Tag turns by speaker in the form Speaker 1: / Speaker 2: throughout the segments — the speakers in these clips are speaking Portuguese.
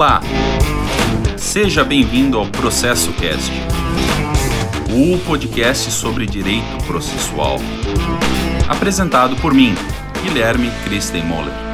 Speaker 1: Olá! Seja bem-vindo ao Processo Cast, o podcast sobre direito processual. Apresentado por mim, Guilherme Christen Moller.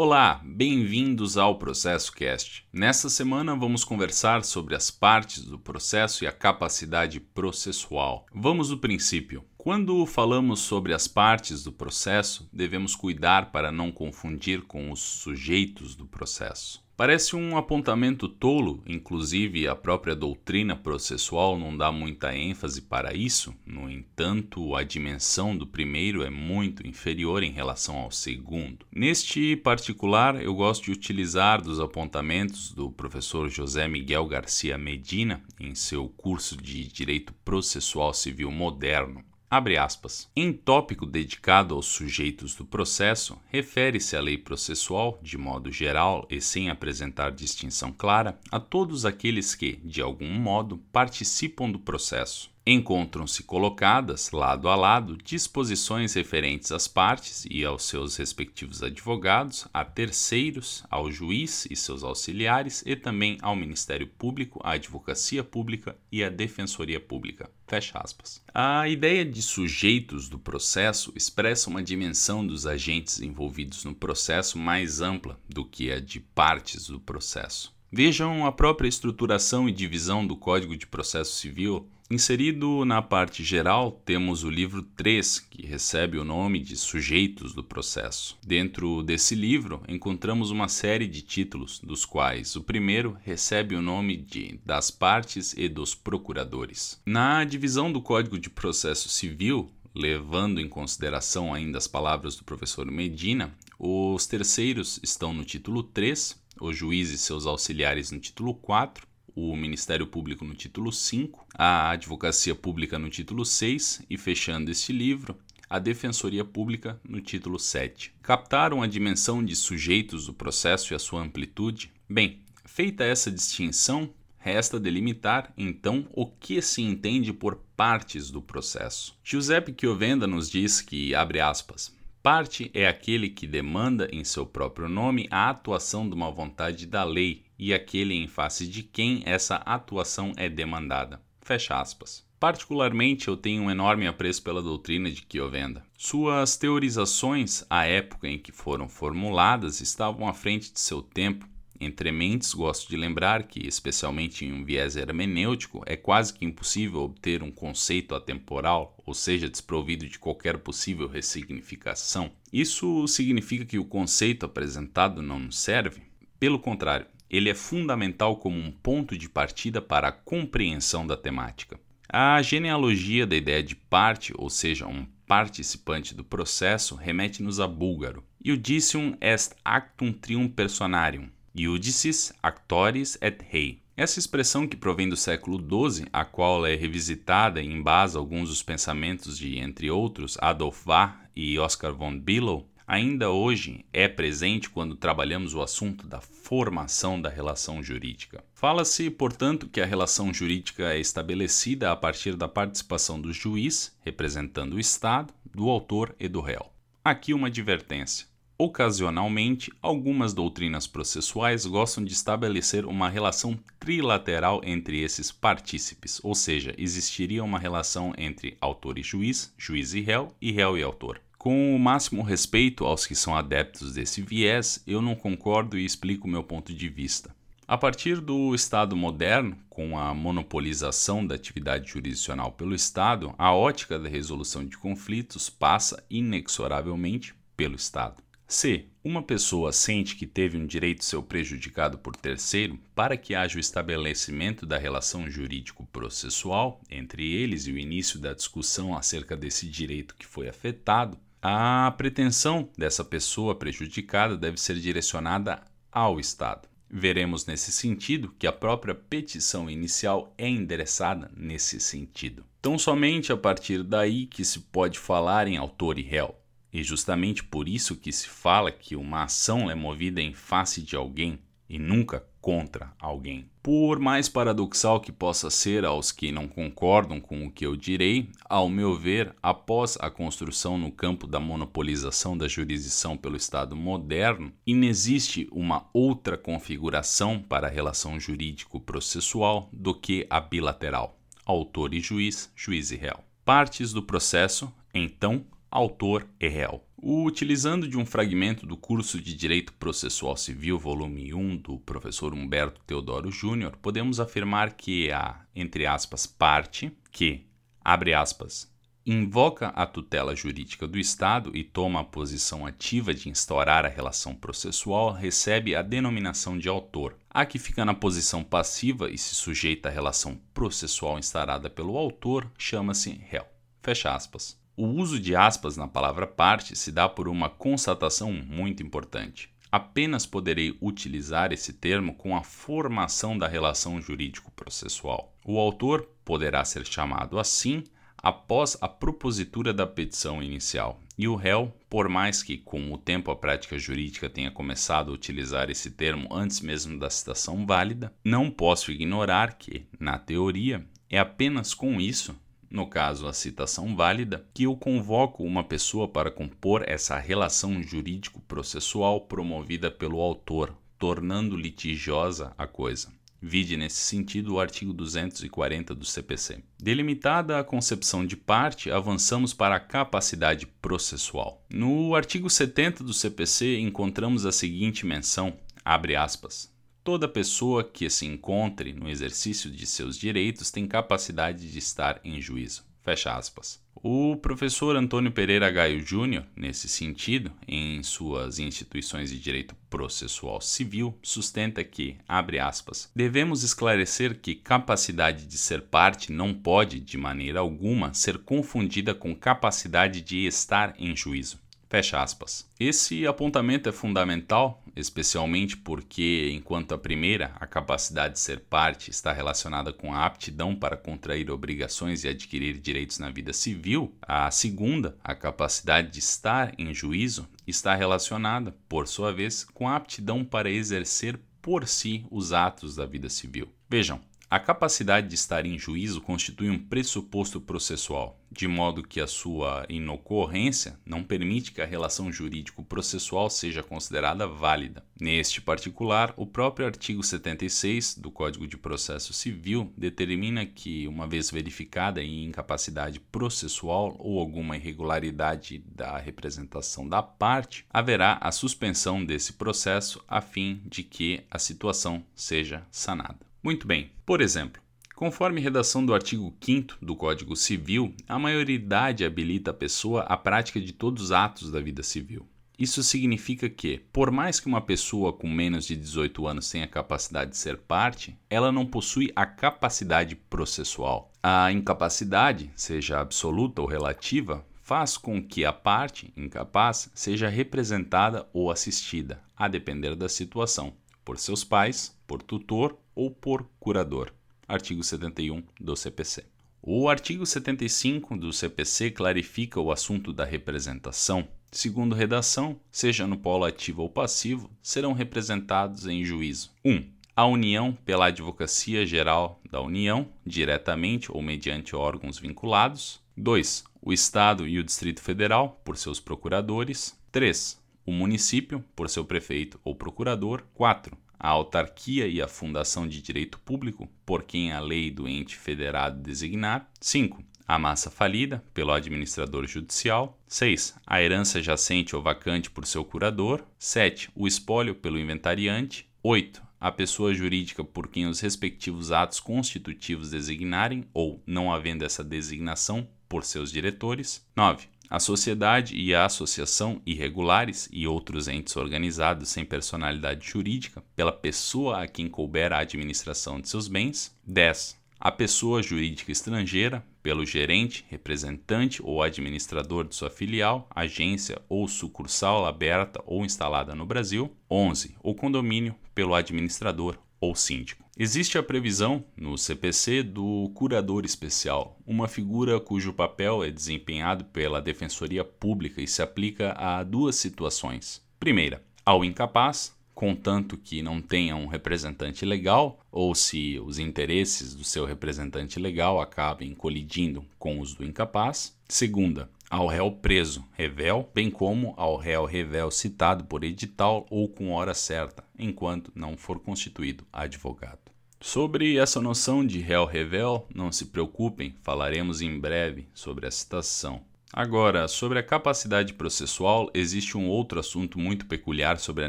Speaker 1: Olá, bem-vindos ao Processo Cast. Nesta semana vamos conversar sobre as partes do processo e a capacidade processual. Vamos do princípio. Quando falamos sobre as partes do processo, devemos cuidar para não confundir com os sujeitos do processo. Parece um apontamento tolo, inclusive a própria doutrina processual não dá muita ênfase para isso, no entanto, a dimensão do primeiro é muito inferior em relação ao segundo. Neste particular, eu gosto de utilizar dos apontamentos do professor José Miguel Garcia Medina em seu curso de Direito Processual Civil Moderno. Abre aspas. Em tópico dedicado aos sujeitos do processo, refere-se à lei processual, de modo geral e sem apresentar distinção clara, a todos aqueles que, de algum modo, participam do processo encontram-se colocadas, lado a lado, disposições referentes às partes e aos seus respectivos advogados, a terceiros, ao juiz e seus auxiliares e também ao Ministério Público, à Advocacia Pública e à Defensoria Pública. Fecha aspas. A ideia de sujeitos do processo expressa uma dimensão dos agentes envolvidos no processo mais ampla do que a de partes do processo. Vejam a própria estruturação e divisão do Código de Processo Civil Inserido na parte geral, temos o livro 3, que recebe o nome de Sujeitos do Processo. Dentro desse livro, encontramos uma série de títulos, dos quais o primeiro recebe o nome de Das Partes e dos Procuradores. Na divisão do Código de Processo Civil, levando em consideração ainda as palavras do professor Medina, os terceiros estão no título 3, os juízes e seus auxiliares no título 4, o Ministério Público no título 5, a Advocacia Pública no título 6 e, fechando este livro, a Defensoria Pública no título 7. Captaram a dimensão de sujeitos do processo e a sua amplitude? Bem, feita essa distinção, resta delimitar, então, o que se entende por partes do processo. Giuseppe Chiovenda nos diz que, abre aspas, Parte é aquele que demanda em seu próprio nome a atuação de uma vontade da lei e aquele em face de quem essa atuação é demandada. Fecha aspas. Particularmente, eu tenho um enorme apreço pela doutrina de Kiovenda. Suas teorizações, à época em que foram formuladas, estavam à frente de seu tempo. Entre mentes, gosto de lembrar que, especialmente em um viés hermenêutico, é quase que impossível obter um conceito atemporal, ou seja, desprovido de qualquer possível ressignificação. Isso significa que o conceito apresentado não nos serve? Pelo contrário, ele é fundamental como um ponto de partida para a compreensão da temática. A genealogia da ideia de parte, ou seja, um participante do processo, remete-nos a Búlgaro. Iudicium est actum trium personarium, Iudicis actoris et rei. Essa expressão que provém do século XII, a qual é revisitada e embasa alguns dos pensamentos de, entre outros, Adolf Wahr e Oscar von Billow, ainda hoje é presente quando trabalhamos o assunto da formação da relação jurídica. Fala-se, portanto, que a relação jurídica é estabelecida a partir da participação do juiz, representando o Estado, do autor e do réu. Aqui uma advertência. Ocasionalmente, algumas doutrinas processuais gostam de estabelecer uma relação trilateral entre esses partícipes, ou seja, existiria uma relação entre autor e juiz, juiz e réu e réu e autor. Com o máximo respeito aos que são adeptos desse viés, eu não concordo e explico meu ponto de vista. A partir do Estado moderno, com a monopolização da atividade jurisdicional pelo Estado, a ótica da resolução de conflitos passa inexoravelmente pelo Estado. Se uma pessoa sente que teve um direito seu prejudicado por terceiro, para que haja o estabelecimento da relação jurídico-processual entre eles e o início da discussão acerca desse direito que foi afetado, a pretensão dessa pessoa prejudicada deve ser direcionada ao Estado. Veremos nesse sentido que a própria petição inicial é endereçada nesse sentido. Então, somente a partir daí que se pode falar em autor e réu. E justamente por isso que se fala que uma ação é movida em face de alguém e nunca contra alguém. Por mais paradoxal que possa ser aos que não concordam com o que eu direi, ao meu ver, após a construção no campo da monopolização da jurisdição pelo Estado moderno, inexiste uma outra configuração para a relação jurídico-processual do que a bilateral: autor e juiz, juiz e réu. Partes do processo, então, autor e réu. Utilizando de um fragmento do curso de Direito Processual Civil, volume 1, do professor Humberto Teodoro Júnior, podemos afirmar que a, entre aspas, parte que, abre aspas, invoca a tutela jurídica do Estado e toma a posição ativa de instaurar a relação processual recebe a denominação de autor. A que fica na posição passiva e se sujeita à relação processual instaurada pelo autor chama-se réu. Fecha aspas. O uso de aspas na palavra parte se dá por uma constatação muito importante. Apenas poderei utilizar esse termo com a formação da relação jurídico-processual. O autor poderá ser chamado assim após a propositura da petição inicial, e o réu, por mais que com o tempo a prática jurídica tenha começado a utilizar esse termo antes mesmo da citação válida, não posso ignorar que, na teoria, é apenas com isso no caso a citação válida, que eu convoco uma pessoa para compor essa relação jurídico-processual promovida pelo autor, tornando litigiosa a coisa. Vide nesse sentido o artigo 240 do CPC. Delimitada a concepção de parte, avançamos para a capacidade processual. No artigo 70 do CPC encontramos a seguinte menção: abre aspas. Toda pessoa que se encontre no exercício de seus direitos tem capacidade de estar em juízo. Fecha aspas. O professor Antônio Pereira Gaio Júnior, nesse sentido, em suas instituições de direito processual civil, sustenta que, abre aspas, devemos esclarecer que capacidade de ser parte não pode, de maneira alguma, ser confundida com capacidade de estar em juízo. Fecha aspas. Esse apontamento é fundamental, especialmente porque, enquanto a primeira, a capacidade de ser parte, está relacionada com a aptidão para contrair obrigações e adquirir direitos na vida civil, a segunda, a capacidade de estar em juízo, está relacionada, por sua vez, com a aptidão para exercer por si os atos da vida civil. Vejam, a capacidade de estar em juízo constitui um pressuposto processual, de modo que a sua inocorrência não permite que a relação jurídico-processual seja considerada válida. Neste particular, o próprio artigo 76 do Código de Processo Civil determina que, uma vez verificada a incapacidade processual ou alguma irregularidade da representação da parte, haverá a suspensão desse processo a fim de que a situação seja sanada. Muito bem. Por exemplo, conforme redação do artigo 5 do Código Civil, a maioridade habilita a pessoa à prática de todos os atos da vida civil. Isso significa que, por mais que uma pessoa com menos de 18 anos tenha capacidade de ser parte, ela não possui a capacidade processual. A incapacidade, seja absoluta ou relativa, faz com que a parte incapaz seja representada ou assistida, a depender da situação, por seus pais, por tutor ou por curador. Artigo 71 do CPC. O artigo 75 do CPC clarifica o assunto da representação. Segundo redação, seja no polo ativo ou passivo, serão representados em juízo 1. Um, a União pela Advocacia Geral da União, diretamente ou mediante órgãos vinculados. 2. O Estado e o Distrito Federal, por seus procuradores. 3. O município, por seu prefeito ou procurador. 4 a autarquia e a fundação de direito público, por quem a lei do ente federado designar. 5. A massa falida, pelo administrador judicial. 6. A herança jacente ou vacante por seu curador. 7. O espólio pelo inventariante. 8. A pessoa jurídica por quem os respectivos atos constitutivos designarem, ou, não havendo essa designação, por seus diretores. 9 a sociedade e a associação irregulares e outros entes organizados sem personalidade jurídica pela pessoa a quem couber a administração de seus bens. 10. A pessoa jurídica estrangeira, pelo gerente, representante ou administrador de sua filial, agência ou sucursal aberta ou instalada no Brasil. 11. O condomínio, pelo administrador ou síndico. Existe a previsão no CPC do curador especial, uma figura cujo papel é desempenhado pela Defensoria Pública e se aplica a duas situações. Primeira, ao incapaz, contanto que não tenha um representante legal ou se os interesses do seu representante legal acabem colidindo com os do incapaz. Segunda, ao réu preso, revel, bem como ao réu revel citado por edital ou com hora certa, enquanto não for constituído advogado. Sobre essa noção de réu revel, não se preocupem, falaremos em breve sobre a citação. Agora, sobre a capacidade processual, existe um outro assunto muito peculiar sobre a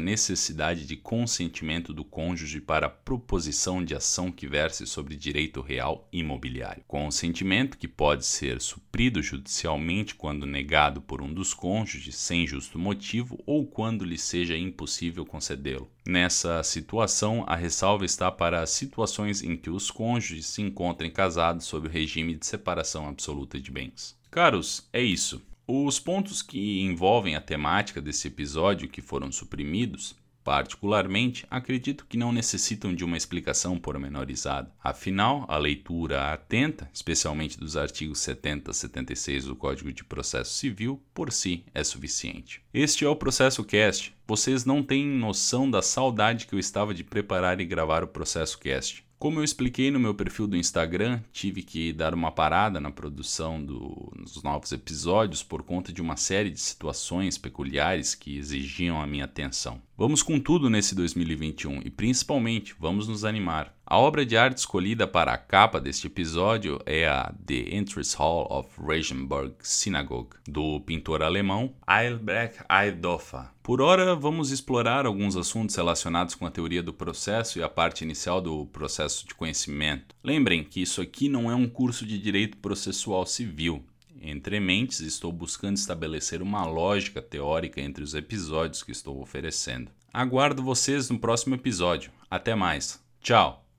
Speaker 1: necessidade de consentimento do cônjuge para a proposição de ação que verse sobre direito real imobiliário. Consentimento que pode ser suprido judicialmente quando negado por um dos cônjuges sem justo motivo ou quando lhe seja impossível concedê-lo. Nessa situação, a ressalva está para as situações em que os cônjuges se encontrem casados sob o regime de separação absoluta de bens. Caros, é isso. Os pontos que envolvem a temática desse episódio que foram suprimidos, particularmente, acredito que não necessitam de uma explicação pormenorizada. Afinal, a leitura atenta, especialmente dos artigos 70 a 76 do Código de Processo Civil, por si é suficiente. Este é o Processo Cast. Vocês não têm noção da saudade que eu estava de preparar e gravar o Processo Cast. Como eu expliquei no meu perfil do Instagram, tive que dar uma parada na produção do, dos novos episódios por conta de uma série de situações peculiares que exigiam a minha atenção. Vamos com tudo nesse 2021 e principalmente vamos nos animar. A obra de arte escolhida para a capa deste episódio é a The Entrance Hall of Regenburg Synagogue, do pintor alemão Eilbrecht Eidhofer. Por hora, vamos explorar alguns assuntos relacionados com a teoria do processo e a parte inicial do processo de conhecimento. Lembrem que isso aqui não é um curso de direito processual civil, entre mentes, estou buscando estabelecer uma lógica teórica entre os episódios que estou oferecendo. Aguardo vocês no próximo episódio. Até mais. Tchau!